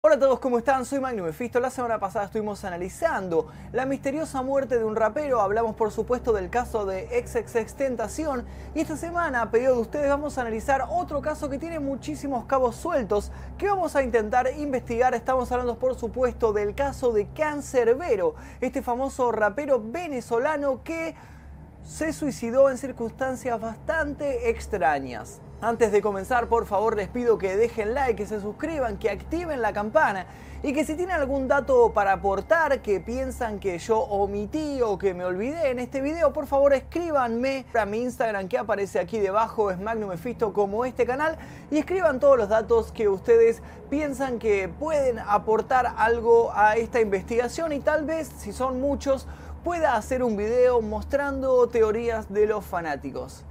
Hola a todos, ¿cómo están? Soy Magnum Mephisto. La semana pasada estuvimos analizando la misteriosa muerte de un rapero. Hablamos, por supuesto, del caso de XXX Tentación. Y esta semana, a pedido de ustedes, vamos a analizar otro caso que tiene muchísimos cabos sueltos que vamos a intentar investigar. Estamos hablando, por supuesto, del caso de Cancerbero, este famoso rapero venezolano que se suicidó en circunstancias bastante extrañas. Antes de comenzar, por favor, les pido que dejen like, que se suscriban, que activen la campana. Y que si tienen algún dato para aportar que piensan que yo omití o que me olvidé en este video, por favor escríbanme a mi Instagram que aparece aquí debajo, es Magnum Mephisto como este canal, y escriban todos los datos que ustedes piensan que pueden aportar algo a esta investigación. Y tal vez, si son muchos, pueda hacer un video mostrando teorías de los fanáticos.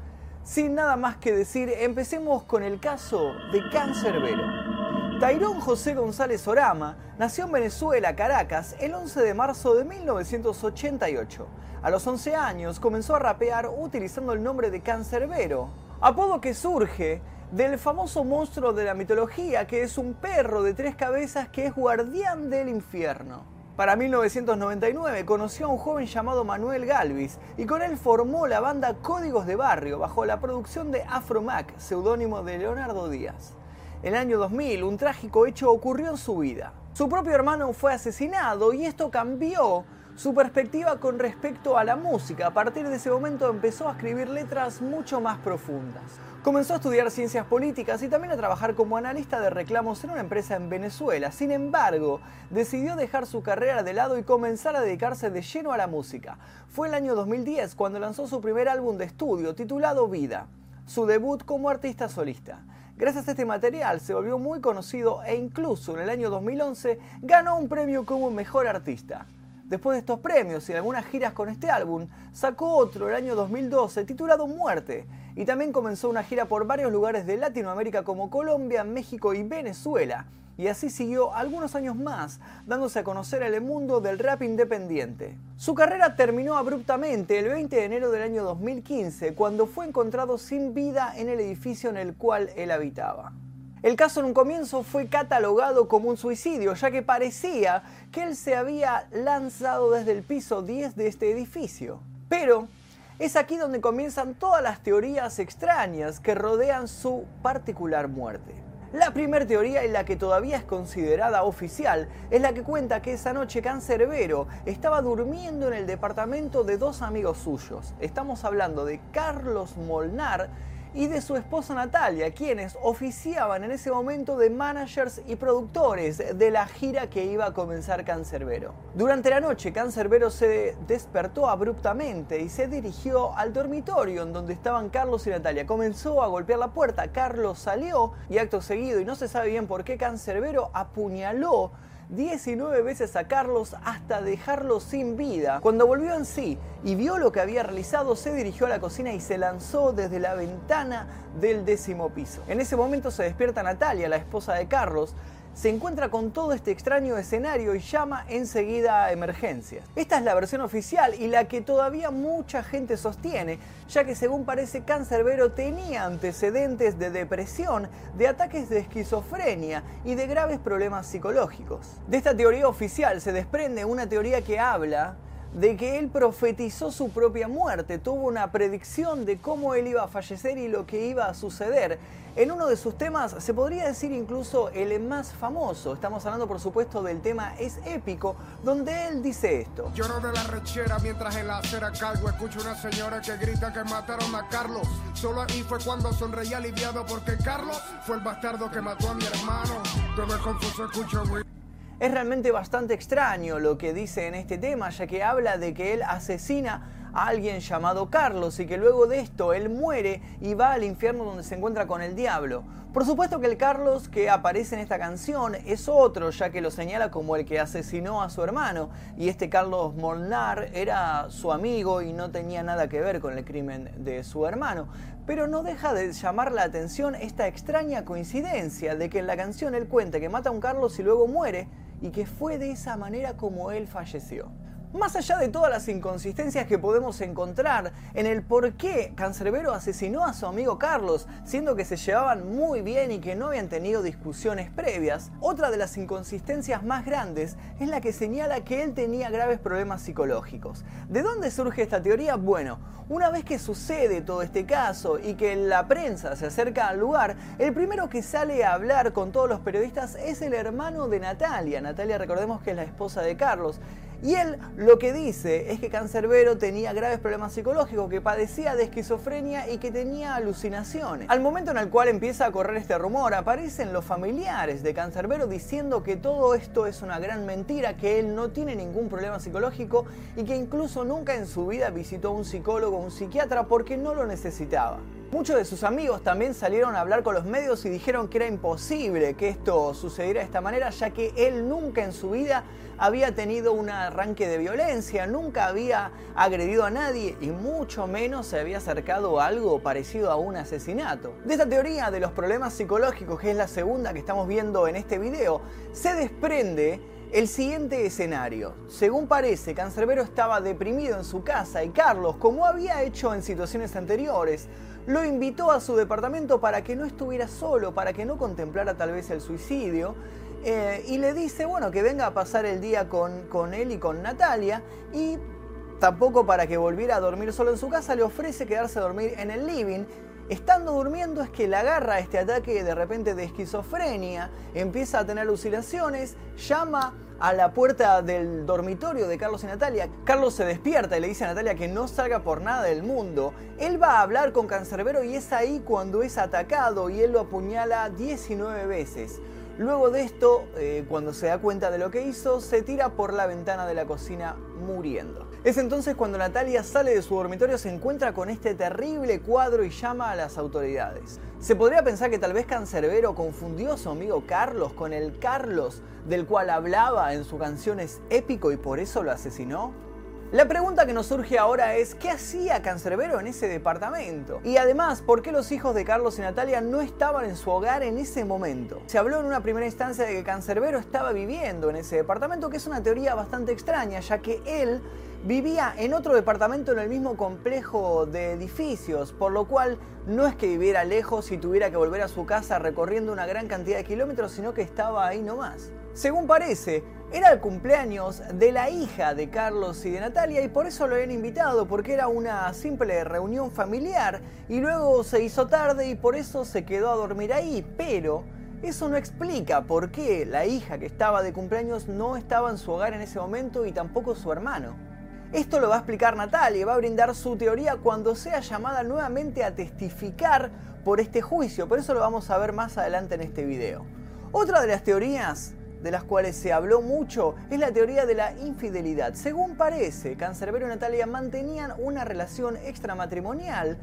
Sin nada más que decir, empecemos con el caso de Cancerbero. Tairón José González Orama nació en Venezuela, Caracas, el 11 de marzo de 1988. A los 11 años comenzó a rapear utilizando el nombre de Cancerbero, apodo que surge del famoso monstruo de la mitología que es un perro de tres cabezas que es guardián del infierno. Para 1999 conoció a un joven llamado Manuel Galvis y con él formó la banda Códigos de Barrio bajo la producción de Afromac, seudónimo de Leonardo Díaz. En el año 2000 un trágico hecho ocurrió en su vida. Su propio hermano fue asesinado y esto cambió su perspectiva con respecto a la música. A partir de ese momento empezó a escribir letras mucho más profundas. Comenzó a estudiar ciencias políticas y también a trabajar como analista de reclamos en una empresa en Venezuela. Sin embargo, decidió dejar su carrera de lado y comenzar a dedicarse de lleno a la música. Fue el año 2010 cuando lanzó su primer álbum de estudio titulado Vida, su debut como artista solista. Gracias a este material se volvió muy conocido e incluso en el año 2011 ganó un premio como mejor artista. Después de estos premios y algunas giras con este álbum, sacó otro el año 2012 titulado Muerte y también comenzó una gira por varios lugares de Latinoamérica como Colombia, México y Venezuela. Y así siguió algunos años más, dándose a conocer en el mundo del rap independiente. Su carrera terminó abruptamente el 20 de enero del año 2015, cuando fue encontrado sin vida en el edificio en el cual él habitaba. El caso en un comienzo fue catalogado como un suicidio, ya que parecía que él se había lanzado desde el piso 10 de este edificio. Pero es aquí donde comienzan todas las teorías extrañas que rodean su particular muerte. La primera teoría y la que todavía es considerada oficial es la que cuenta que esa noche Cancerbero estaba durmiendo en el departamento de dos amigos suyos. Estamos hablando de Carlos Molnar y de su esposa Natalia, quienes oficiaban en ese momento de managers y productores de la gira que iba a comenzar Cancerbero. Durante la noche, Cancerbero se despertó abruptamente y se dirigió al dormitorio en donde estaban Carlos y Natalia. Comenzó a golpear la puerta, Carlos salió y acto seguido, y no se sabe bien por qué, Cancerbero apuñaló 19 veces a Carlos hasta dejarlo sin vida. Cuando volvió en sí y vio lo que había realizado, se dirigió a la cocina y se lanzó desde la ventana del décimo piso. En ese momento se despierta Natalia, la esposa de Carlos, se encuentra con todo este extraño escenario y llama enseguida a emergencias. Esta es la versión oficial y la que todavía mucha gente sostiene, ya que según parece Cancerbero tenía antecedentes de depresión, de ataques de esquizofrenia y de graves problemas psicológicos. De esta teoría oficial se desprende una teoría que habla de que él profetizó su propia muerte, tuvo una predicción de cómo él iba a fallecer y lo que iba a suceder. En uno de sus temas, se podría decir incluso el más famoso, estamos hablando por supuesto del tema Es Épico, donde él dice esto. Lloro de la rechera mientras en la acera cargo escucho una señora que grita que mataron a Carlos. Solo ahí fue cuando sonreí aliviado porque Carlos fue el bastardo que mató a mi hermano. Todo confuso escucho es realmente bastante extraño lo que dice en este tema, ya que habla de que él asesina a alguien llamado Carlos y que luego de esto él muere y va al infierno donde se encuentra con el diablo. Por supuesto que el Carlos que aparece en esta canción es otro, ya que lo señala como el que asesinó a su hermano, y este Carlos Molnar era su amigo y no tenía nada que ver con el crimen de su hermano. Pero no deja de llamar la atención esta extraña coincidencia de que en la canción él cuenta que mata a un Carlos y luego muere, y que fue de esa manera como él falleció. Más allá de todas las inconsistencias que podemos encontrar en el por qué Cancerbero asesinó a su amigo Carlos, siendo que se llevaban muy bien y que no habían tenido discusiones previas, otra de las inconsistencias más grandes es la que señala que él tenía graves problemas psicológicos. ¿De dónde surge esta teoría? Bueno, una vez que sucede todo este caso y que la prensa se acerca al lugar, el primero que sale a hablar con todos los periodistas es el hermano de Natalia. Natalia recordemos que es la esposa de Carlos. Y él lo que dice es que Cancerbero tenía graves problemas psicológicos, que padecía de esquizofrenia y que tenía alucinaciones. Al momento en el cual empieza a correr este rumor, aparecen los familiares de Cancerbero diciendo que todo esto es una gran mentira, que él no tiene ningún problema psicológico y que incluso nunca en su vida visitó a un psicólogo o un psiquiatra porque no lo necesitaba. Muchos de sus amigos también salieron a hablar con los medios y dijeron que era imposible que esto sucediera de esta manera, ya que él nunca en su vida había tenido un arranque de violencia, nunca había agredido a nadie y mucho menos se había acercado a algo parecido a un asesinato. De esta teoría de los problemas psicológicos, que es la segunda que estamos viendo en este video, se desprende el siguiente escenario. Según parece, Cancerbero estaba deprimido en su casa y Carlos, como había hecho en situaciones anteriores, lo invitó a su departamento para que no estuviera solo, para que no contemplara tal vez el suicidio. Eh, y le dice, bueno, que venga a pasar el día con, con él y con Natalia. Y tampoco para que volviera a dormir solo en su casa, le ofrece quedarse a dormir en el living. Estando durmiendo es que le agarra este ataque de repente de esquizofrenia, empieza a tener alucinaciones, llama a la puerta del dormitorio de Carlos y Natalia. Carlos se despierta y le dice a Natalia que no salga por nada del mundo. Él va a hablar con Cancerbero y es ahí cuando es atacado y él lo apuñala 19 veces. Luego de esto, eh, cuando se da cuenta de lo que hizo, se tira por la ventana de la cocina muriendo. Es entonces cuando Natalia sale de su dormitorio, se encuentra con este terrible cuadro y llama a las autoridades. Se podría pensar que tal vez Cancerbero confundió a su amigo Carlos con el Carlos del cual hablaba en su canción Es épico y por eso lo asesinó. La pregunta que nos surge ahora es, ¿qué hacía Cancerbero en ese departamento? Y además, ¿por qué los hijos de Carlos y Natalia no estaban en su hogar en ese momento? Se habló en una primera instancia de que Cancerbero estaba viviendo en ese departamento, que es una teoría bastante extraña, ya que él vivía en otro departamento en el mismo complejo de edificios, por lo cual no es que viviera lejos y tuviera que volver a su casa recorriendo una gran cantidad de kilómetros, sino que estaba ahí nomás. Según parece, era el cumpleaños de la hija de Carlos y de Natalia y por eso lo habían invitado, porque era una simple reunión familiar y luego se hizo tarde y por eso se quedó a dormir ahí, pero eso no explica por qué la hija que estaba de cumpleaños no estaba en su hogar en ese momento y tampoco su hermano. Esto lo va a explicar Natalia va a brindar su teoría cuando sea llamada nuevamente a testificar por este juicio, por eso lo vamos a ver más adelante en este video. Otra de las teorías de las cuales se habló mucho es la teoría de la infidelidad. Según parece, Cancerbero y Natalia mantenían una relación extramatrimonial.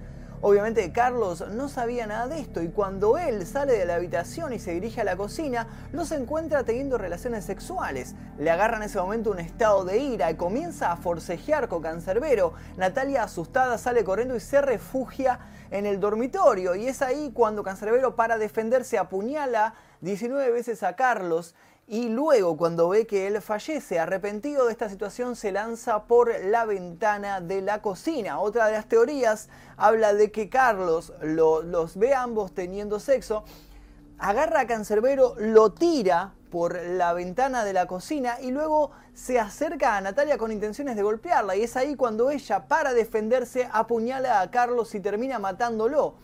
Obviamente Carlos no sabía nada de esto y cuando él sale de la habitación y se dirige a la cocina, los encuentra teniendo relaciones sexuales. Le agarra en ese momento un estado de ira y comienza a forcejear con Cancerbero. Natalia asustada sale corriendo y se refugia en el dormitorio y es ahí cuando Cancerbero para defenderse apuñala 19 veces a Carlos y luego cuando ve que él fallece, arrepentido de esta situación, se lanza por la ventana de la cocina. Otra de las teorías habla de que Carlos los ve ambos teniendo sexo, agarra a Cancerbero, lo tira por la ventana de la cocina y luego se acerca a Natalia con intenciones de golpearla y es ahí cuando ella para defenderse apuñala a Carlos y termina matándolo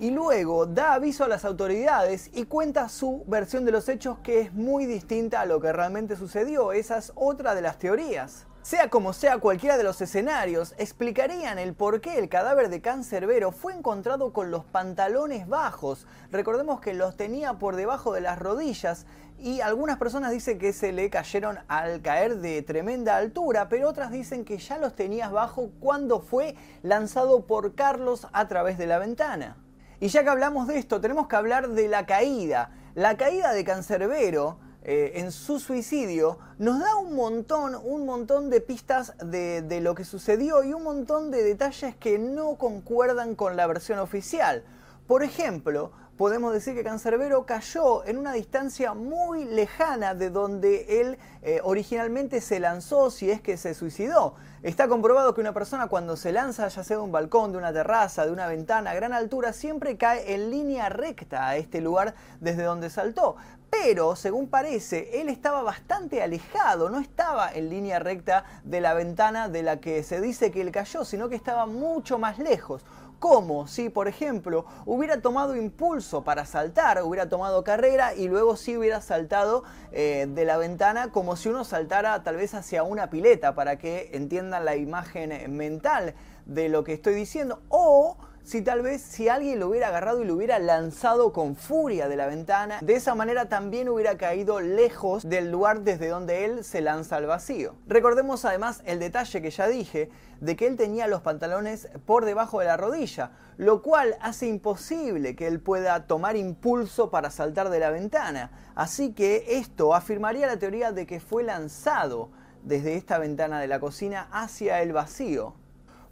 y luego da aviso a las autoridades y cuenta su versión de los hechos que es muy distinta a lo que realmente sucedió. Esa es otra de las teorías. Sea como sea cualquiera de los escenarios, explicarían el por qué el cadáver de Cancerbero fue encontrado con los pantalones bajos. Recordemos que los tenía por debajo de las rodillas y algunas personas dicen que se le cayeron al caer de tremenda altura, pero otras dicen que ya los tenía bajo cuando fue lanzado por Carlos a través de la ventana. Y ya que hablamos de esto, tenemos que hablar de la caída. La caída de Cancerbero eh, en su suicidio nos da un montón, un montón de pistas de, de lo que sucedió y un montón de detalles que no concuerdan con la versión oficial. Por ejemplo, podemos decir que Cancerbero cayó en una distancia muy lejana de donde él eh, originalmente se lanzó, si es que se suicidó. Está comprobado que una persona cuando se lanza, ya sea de un balcón, de una terraza, de una ventana a gran altura, siempre cae en línea recta a este lugar desde donde saltó. Pero, según parece, él estaba bastante alejado, no estaba en línea recta de la ventana de la que se dice que él cayó, sino que estaba mucho más lejos como si, por ejemplo, hubiera tomado impulso para saltar, hubiera tomado carrera y luego sí hubiera saltado eh, de la ventana como si uno saltara tal vez hacia una pileta, para que entiendan la imagen mental de lo que estoy diciendo. O si tal vez si alguien lo hubiera agarrado y lo hubiera lanzado con furia de la ventana, de esa manera también hubiera caído lejos del lugar desde donde él se lanza al vacío. Recordemos además el detalle que ya dije de que él tenía los pantalones por debajo de la rodilla, lo cual hace imposible que él pueda tomar impulso para saltar de la ventana. Así que esto afirmaría la teoría de que fue lanzado desde esta ventana de la cocina hacia el vacío.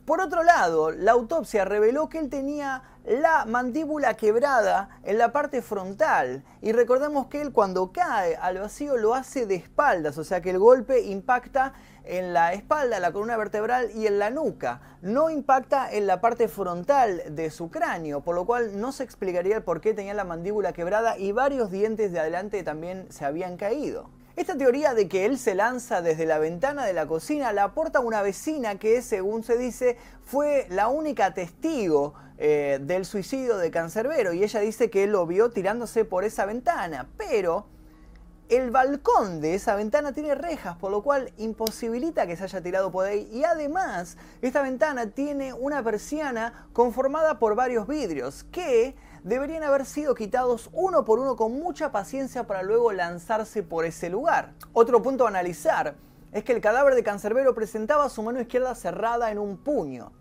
Por otro lado, la autopsia reveló que él tenía la mandíbula quebrada en la parte frontal. Y recordemos que él cuando cae al vacío lo hace de espaldas, o sea que el golpe impacta en la espalda, la columna vertebral y en la nuca. No impacta en la parte frontal de su cráneo, por lo cual no se explicaría el por qué tenía la mandíbula quebrada y varios dientes de adelante también se habían caído. Esta teoría de que él se lanza desde la ventana de la cocina la aporta una vecina que, según se dice, fue la única testigo eh, del suicidio de Cancerbero y ella dice que él lo vio tirándose por esa ventana, pero el balcón de esa ventana tiene rejas, por lo cual imposibilita que se haya tirado por ahí. Y además, esta ventana tiene una persiana conformada por varios vidrios que deberían haber sido quitados uno por uno con mucha paciencia para luego lanzarse por ese lugar. Otro punto a analizar es que el cadáver de Cancerbero presentaba su mano izquierda cerrada en un puño.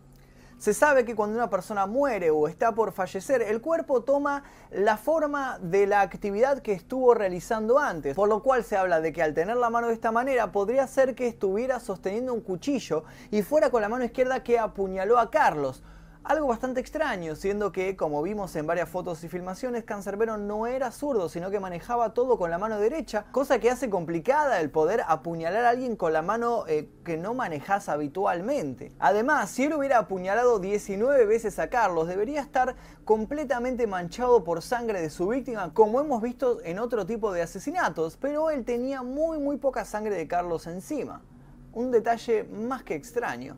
Se sabe que cuando una persona muere o está por fallecer, el cuerpo toma la forma de la actividad que estuvo realizando antes, por lo cual se habla de que al tener la mano de esta manera podría ser que estuviera sosteniendo un cuchillo y fuera con la mano izquierda que apuñaló a Carlos, algo bastante extraño, siendo que, como vimos en varias fotos y filmaciones, Cancerbero no era zurdo, sino que manejaba todo con la mano derecha, cosa que hace complicada el poder apuñalar a alguien con la mano eh, que no manejas habitualmente. Además, si él hubiera apuñalado 19 veces a Carlos, debería estar completamente manchado por sangre de su víctima, como hemos visto en otro tipo de asesinatos, pero él tenía muy muy poca sangre de Carlos encima. Un detalle más que extraño.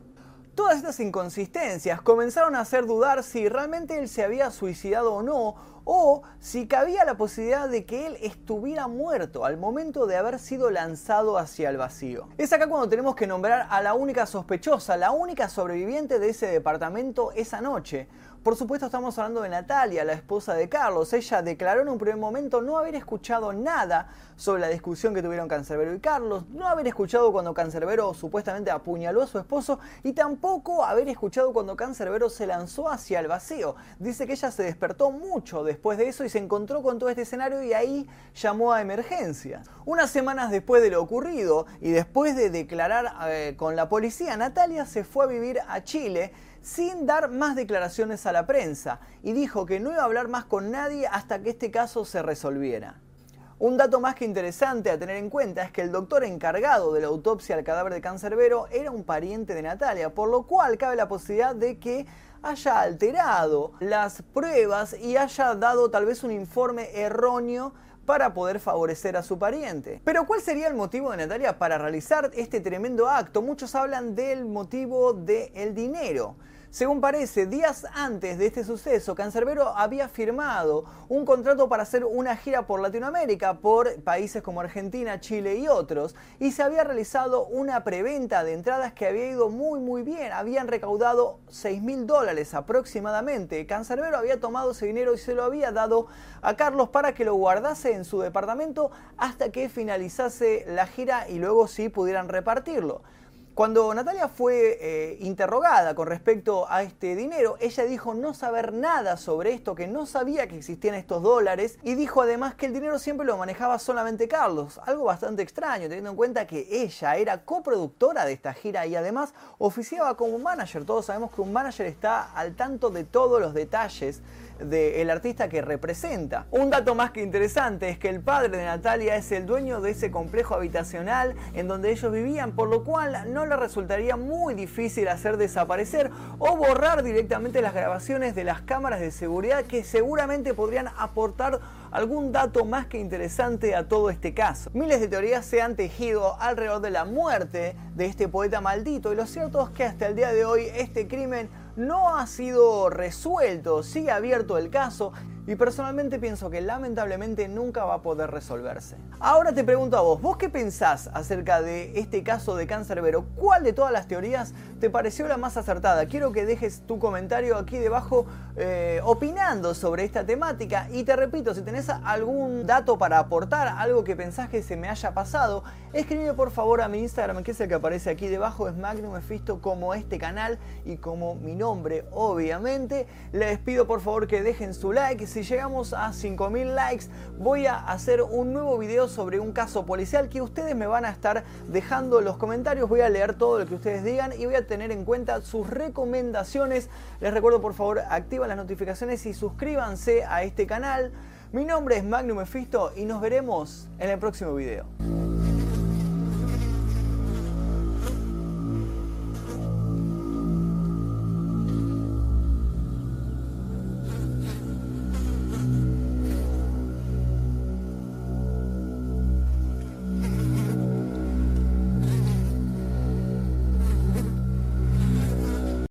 Todas estas inconsistencias comenzaron a hacer dudar si realmente él se había suicidado o no, o si cabía la posibilidad de que él estuviera muerto al momento de haber sido lanzado hacia el vacío. Es acá cuando tenemos que nombrar a la única sospechosa, la única sobreviviente de ese departamento esa noche, por supuesto estamos hablando de Natalia, la esposa de Carlos. Ella declaró en un primer momento no haber escuchado nada sobre la discusión que tuvieron Cancerbero y Carlos, no haber escuchado cuando Cancerbero supuestamente apuñaló a su esposo y tampoco haber escuchado cuando Cancerbero se lanzó hacia el vacío. Dice que ella se despertó mucho después de eso y se encontró con todo este escenario y ahí llamó a emergencia. Unas semanas después de lo ocurrido y después de declarar eh, con la policía, Natalia se fue a vivir a Chile sin dar más declaraciones a la prensa y dijo que no iba a hablar más con nadie hasta que este caso se resolviera. Un dato más que interesante a tener en cuenta es que el doctor encargado de la autopsia al cadáver de Cancerbero era un pariente de Natalia, por lo cual cabe la posibilidad de que haya alterado las pruebas y haya dado tal vez un informe erróneo para poder favorecer a su pariente. Pero ¿cuál sería el motivo de Natalia para realizar este tremendo acto? Muchos hablan del motivo del dinero. Según parece, días antes de este suceso, Cancerbero había firmado un contrato para hacer una gira por Latinoamérica, por países como Argentina, Chile y otros, y se había realizado una preventa de entradas que había ido muy muy bien, habían recaudado 6 mil dólares aproximadamente. Cancerbero había tomado ese dinero y se lo había dado a Carlos para que lo guardase en su departamento hasta que finalizase la gira y luego sí pudieran repartirlo. Cuando Natalia fue eh, interrogada con respecto a este dinero, ella dijo no saber nada sobre esto, que no sabía que existían estos dólares y dijo además que el dinero siempre lo manejaba solamente Carlos, algo bastante extraño teniendo en cuenta que ella era coproductora de esta gira y además oficiaba como manager. Todos sabemos que un manager está al tanto de todos los detalles del artista que representa. Un dato más que interesante es que el padre de Natalia es el dueño de ese complejo habitacional en donde ellos vivían, por lo cual no le resultaría muy difícil hacer desaparecer o borrar directamente las grabaciones de las cámaras de seguridad que seguramente podrían aportar algún dato más que interesante a todo este caso. Miles de teorías se han tejido alrededor de la muerte de este poeta maldito y lo cierto es que hasta el día de hoy este crimen no ha sido resuelto, sigue abierto el caso y personalmente pienso que lamentablemente nunca va a poder resolverse. Ahora te pregunto a vos, ¿vos qué pensás acerca de este caso de cáncer vero? ¿Cuál de todas las teorías te pareció la más acertada? Quiero que dejes tu comentario aquí debajo eh, opinando sobre esta temática y te repito, si tenés algún dato para aportar, algo que pensás que se me haya pasado, escribe por favor a mi Instagram que es el que aparece aquí debajo, es Magnum Efisto como este canal y como mi nombre obviamente. Les pido por favor que dejen su like si llegamos a 5000 likes, voy a hacer un nuevo video sobre un caso policial que ustedes me van a estar dejando los comentarios. Voy a leer todo lo que ustedes digan y voy a tener en cuenta sus recomendaciones. Les recuerdo, por favor, activan las notificaciones y suscríbanse a este canal. Mi nombre es Magnum Mephisto y nos veremos en el próximo video.